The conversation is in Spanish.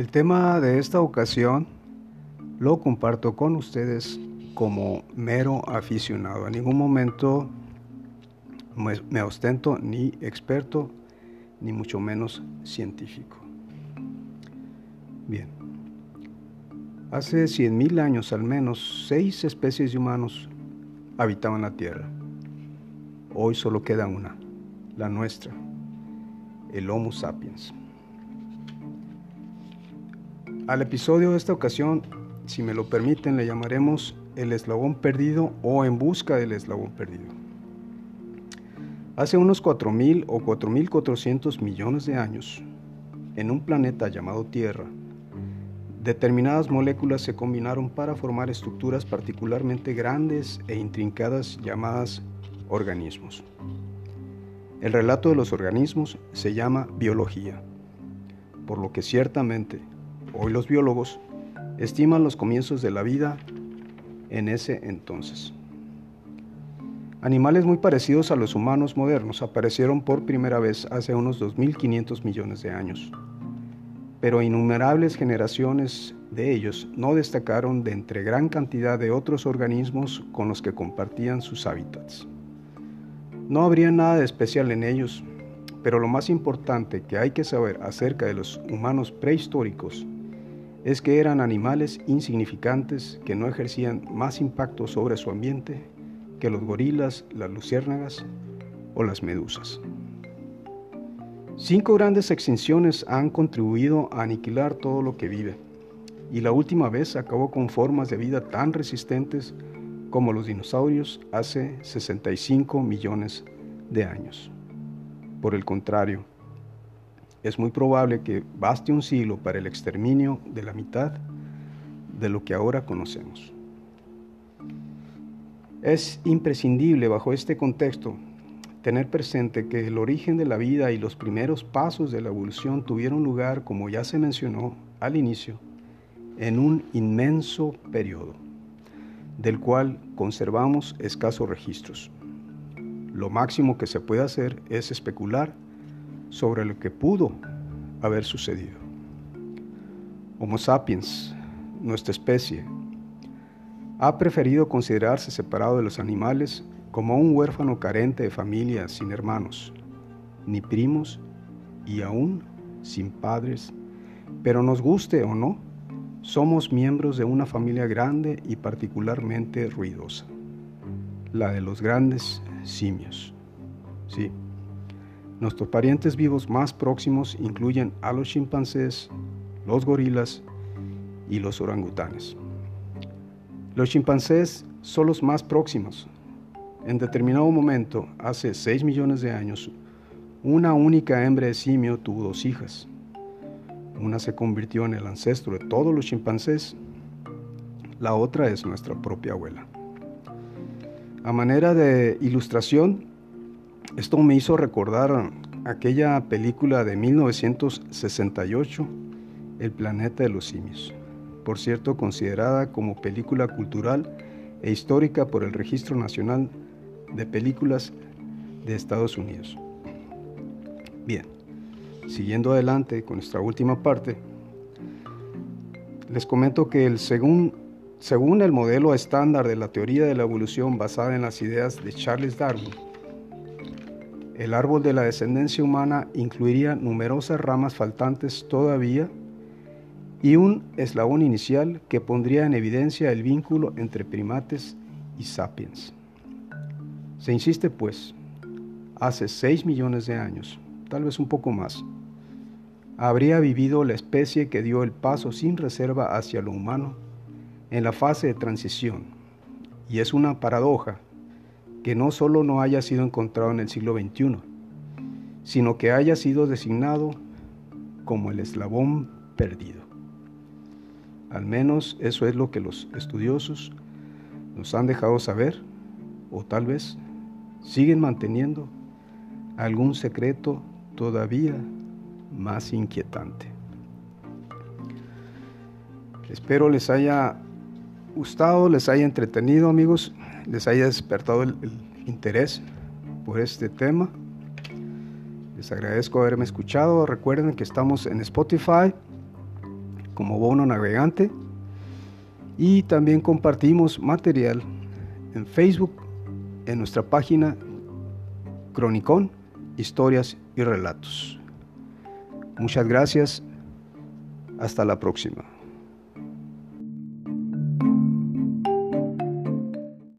El tema de esta ocasión lo comparto con ustedes como mero aficionado. En ningún momento me ostento ni experto, ni mucho menos científico. Bien. Hace 100.000 años al menos, seis especies de humanos habitaban la Tierra. Hoy solo queda una, la nuestra, el Homo sapiens. Al episodio de esta ocasión, si me lo permiten, le llamaremos el eslabón perdido o en busca del eslabón perdido. Hace unos 4.000 o 4.400 millones de años, en un planeta llamado Tierra, determinadas moléculas se combinaron para formar estructuras particularmente grandes e intrincadas llamadas organismos. El relato de los organismos se llama biología, por lo que ciertamente Hoy los biólogos estiman los comienzos de la vida en ese entonces. Animales muy parecidos a los humanos modernos aparecieron por primera vez hace unos 2.500 millones de años, pero innumerables generaciones de ellos no destacaron de entre gran cantidad de otros organismos con los que compartían sus hábitats. No habría nada de especial en ellos, pero lo más importante que hay que saber acerca de los humanos prehistóricos es que eran animales insignificantes que no ejercían más impacto sobre su ambiente que los gorilas, las luciérnagas o las medusas. Cinco grandes extinciones han contribuido a aniquilar todo lo que vive, y la última vez acabó con formas de vida tan resistentes como los dinosaurios hace 65 millones de años. Por el contrario, es muy probable que baste un siglo para el exterminio de la mitad de lo que ahora conocemos. Es imprescindible bajo este contexto tener presente que el origen de la vida y los primeros pasos de la evolución tuvieron lugar, como ya se mencionó al inicio, en un inmenso periodo, del cual conservamos escasos registros. Lo máximo que se puede hacer es especular sobre lo que pudo haber sucedido. Homo sapiens, nuestra especie, ha preferido considerarse separado de los animales como un huérfano carente de familia, sin hermanos, ni primos y aún sin padres, pero nos guste o no, somos miembros de una familia grande y particularmente ruidosa, la de los grandes simios. Sí. Nuestros parientes vivos más próximos incluyen a los chimpancés, los gorilas y los orangutanes. Los chimpancés son los más próximos. En determinado momento, hace 6 millones de años, una única hembra de simio tuvo dos hijas. Una se convirtió en el ancestro de todos los chimpancés, la otra es nuestra propia abuela. A manera de ilustración, esto me hizo recordar aquella película de 1968, El planeta de los simios, por cierto considerada como película cultural e histórica por el Registro Nacional de Películas de Estados Unidos. Bien, siguiendo adelante con nuestra última parte, les comento que el según, según el modelo estándar de la teoría de la evolución basada en las ideas de Charles Darwin, el árbol de la descendencia humana incluiría numerosas ramas faltantes todavía y un eslabón inicial que pondría en evidencia el vínculo entre primates y sapiens. Se insiste, pues, hace 6 millones de años, tal vez un poco más, habría vivido la especie que dio el paso sin reserva hacia lo humano en la fase de transición. Y es una paradoja que no solo no haya sido encontrado en el siglo XXI, sino que haya sido designado como el eslabón perdido. Al menos eso es lo que los estudiosos nos han dejado saber, o tal vez siguen manteniendo algún secreto todavía más inquietante. Espero les haya gustado, les haya entretenido amigos les haya despertado el, interés por este tema. Les agradezco haberme escuchado. Recuerden que estamos en Spotify, como Bono Navegante y también compartimos material en Facebook, en nuestra página Cronicón, Historias y Relatos. Muchas gracias. Hasta la próxima.